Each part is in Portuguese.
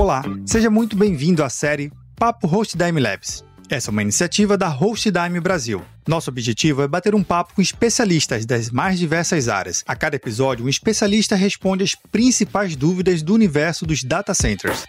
Olá, seja muito bem-vindo à série Papo HostDime Labs. Essa é uma iniciativa da HostDime Brasil. Nosso objetivo é bater um papo com especialistas das mais diversas áreas. A cada episódio, um especialista responde as principais dúvidas do universo dos data centers.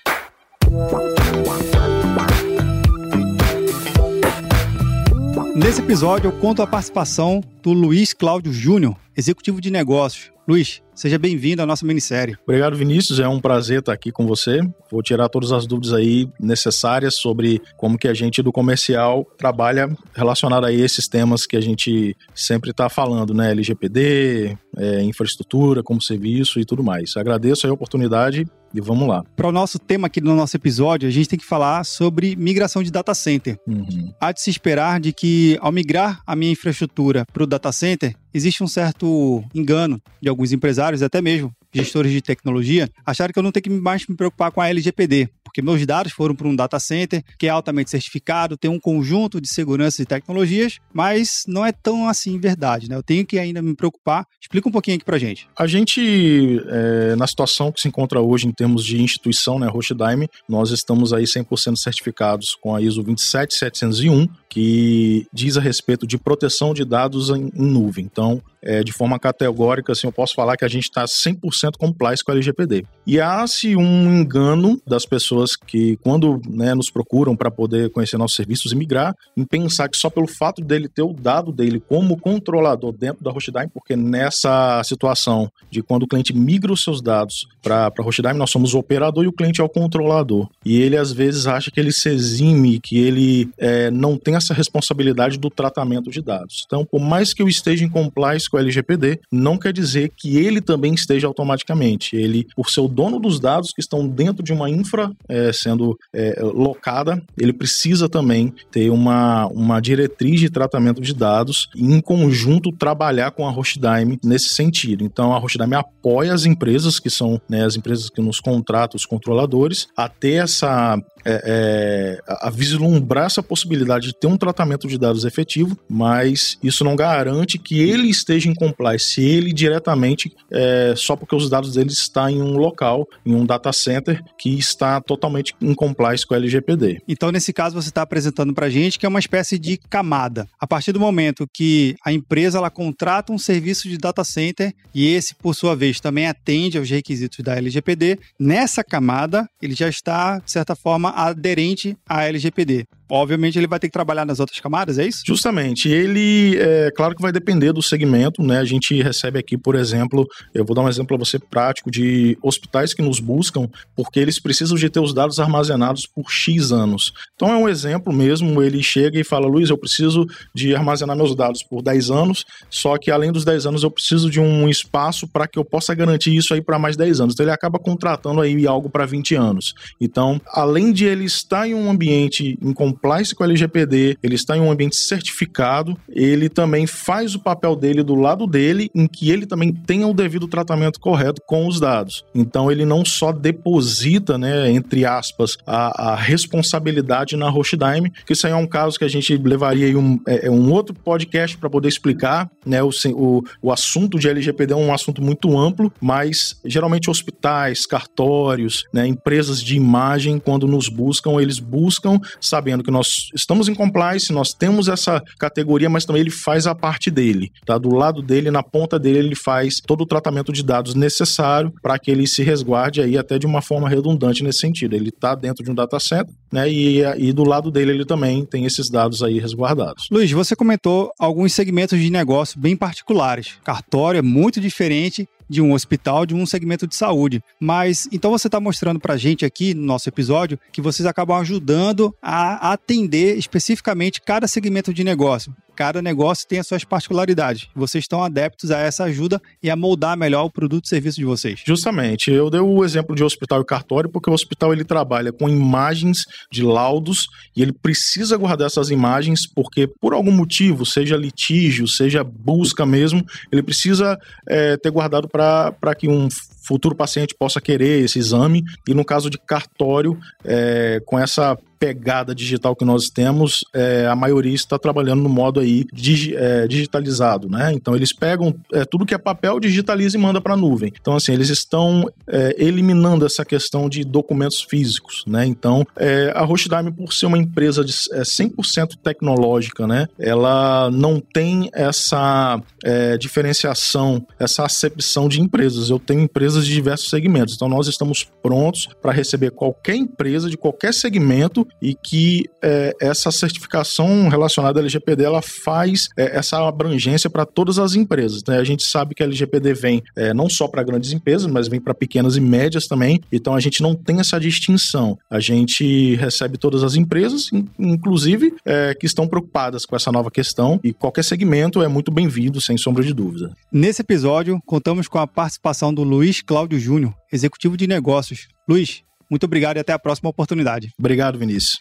Nesse episódio, eu conto a participação do Luiz Cláudio Júnior, executivo de negócios. Luiz, seja bem-vindo à nossa minissérie. Obrigado, Vinícius. É um prazer estar aqui com você. Vou tirar todas as dúvidas aí necessárias sobre como que a gente do comercial trabalha relacionado a esses temas que a gente sempre está falando, né? LGPD, é, infraestrutura, como serviço e tudo mais. Agradeço a oportunidade e vamos lá. Para o nosso tema aqui no nosso episódio, a gente tem que falar sobre migração de data center. Uhum. Há de se esperar de que, ao migrar a minha infraestrutura para o data center, existe um certo engano de alguns empresários, até mesmo gestores de tecnologia, acharam que eu não tenho que mais me preocupar com a LGPD, porque meus dados foram para um data center que é altamente certificado, tem um conjunto de segurança e tecnologias, mas não é tão assim verdade, né? Eu tenho que ainda me preocupar. Explica um pouquinho aqui para gente. A gente, é, na situação que se encontra hoje em termos de instituição, né, Rochdime, nós estamos aí 100% certificados com a ISO 27701, que diz a respeito de proteção de dados em, em nuvem. Então, é, de forma categórica, assim, eu posso falar que a gente está 100% compliance com a LGPD. E há-se um engano das pessoas que, quando né, nos procuram para poder conhecer nossos serviços e migrar, em pensar que só pelo fato dele ter o dado dele como controlador dentro da Hostdime, porque nessa situação de quando o cliente migra os seus dados para a Hostdime, nós somos o operador e o cliente é o controlador. E ele, às vezes, acha que ele se exime, que ele é, não tem essa responsabilidade do tratamento de dados. Então, por mais que eu esteja em compliance com o LGPD, não quer dizer que ele também esteja automaticamente. Ele, por ser o dono dos dados que estão dentro de uma infra é, sendo é, locada, ele precisa também ter uma, uma diretriz de tratamento de dados e, em conjunto, trabalhar com a Hostdime nesse sentido. Então, a Hostdime apoia as empresas, que são né, as empresas que nos contratam, os controladores, a ter essa é, é, a vislumbrar essa possibilidade de ter um tratamento de dados efetivo, mas isso não garante que ele esteja em compliance, ele diretamente, é, só porque os dados dele estão em um local, em um data center, que está totalmente em compliance com a LGPD. Então, nesse caso, você está apresentando para a gente que é uma espécie de camada. A partir do momento que a empresa ela contrata um serviço de data center e esse, por sua vez, também atende aos requisitos da LGPD, nessa camada ele já está, de certa forma, aderente à LGPD obviamente ele vai ter que trabalhar nas outras camadas, é isso? Justamente. Ele, é claro que vai depender do segmento, né? A gente recebe aqui, por exemplo, eu vou dar um exemplo para você prático de hospitais que nos buscam porque eles precisam de ter os dados armazenados por X anos. Então é um exemplo mesmo, ele chega e fala, Luiz, eu preciso de armazenar meus dados por 10 anos, só que além dos 10 anos eu preciso de um espaço para que eu possa garantir isso aí para mais 10 anos. Então ele acaba contratando aí algo para 20 anos. Então, além de ele estar em um ambiente em compliance com a LGPD, ele está em um ambiente certificado, ele também faz o papel dele do lado dele, em que ele também tenha o devido tratamento correto com os dados. Então ele não só deposita, né, entre aspas, a, a responsabilidade na Hostdime, que isso aí é um caso que a gente levaria um, é, é um outro podcast para poder explicar, né, o, o, o assunto de LGPD é um assunto muito amplo, mas geralmente hospitais, cartórios, né, empresas de imagem, quando nos buscam, eles buscam sabendo que nós estamos em compliance, nós temos essa categoria, mas também ele faz a parte dele, tá? Do lado dele, na ponta dele, ele faz todo o tratamento de dados necessário para que ele se resguarde aí até de uma forma redundante nesse sentido. Ele está dentro de um data center, né? E, e do lado dele ele também tem esses dados aí resguardados. Luiz, você comentou alguns segmentos de negócio bem particulares. Cartório é muito diferente de um hospital, de um segmento de saúde. Mas então você está mostrando para a gente aqui no nosso episódio que vocês acabam ajudando a atender especificamente cada segmento de negócio cada negócio tem as suas particularidades. Vocês estão adeptos a essa ajuda e a moldar melhor o produto e serviço de vocês. Justamente. Eu dei o exemplo de hospital e cartório porque o hospital ele trabalha com imagens de laudos e ele precisa guardar essas imagens porque por algum motivo, seja litígio, seja busca mesmo, ele precisa é, ter guardado para que um futuro paciente possa querer esse exame, e no caso de cartório, é, com essa pegada digital que nós temos, é, a maioria está trabalhando no modo aí é, digitalizado, né? Então eles pegam é, tudo que é papel, digitaliza e manda para a nuvem. Então assim eles estão é, eliminando essa questão de documentos físicos, né? Então é, a Rochdime por ser uma empresa de 100% é, tecnológica, né? Ela não tem essa diferenciação, essa acepção de empresas. Eu tenho empresas de diversos segmentos, então nós estamos prontos para receber qualquer empresa de qualquer segmento e que é, essa certificação relacionada à LGPD ela faz é, essa abrangência para todas as empresas. Né? A gente sabe que a LGPD vem é, não só para grandes empresas, mas vem para pequenas e médias também. Então a gente não tem essa distinção. A gente recebe todas as empresas, inclusive é, que estão preocupadas com essa nova questão e qualquer segmento é muito bem-vindo, sem sombra de dúvida. Nesse episódio, contamos com a participação do Luiz Cláudio Júnior, executivo de negócios. Luiz, muito obrigado e até a próxima oportunidade. Obrigado, Vinícius.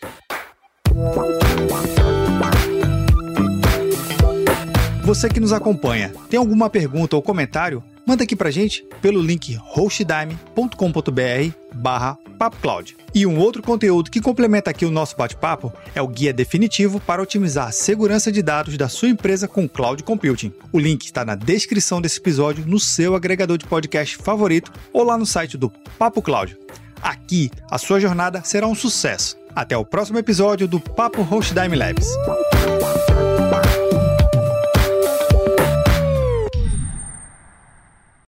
Você que nos acompanha, tem alguma pergunta ou comentário? Manda aqui pra gente pelo link hostdime.com.br barra papocloud. E um outro conteúdo que complementa aqui o nosso bate-papo é o guia definitivo para otimizar a segurança de dados da sua empresa com cloud computing. O link está na descrição desse episódio no seu agregador de podcast favorito ou lá no site do Papo Cloud. Aqui, a sua jornada será um sucesso. Até o próximo episódio do Papo Host Dime Labs.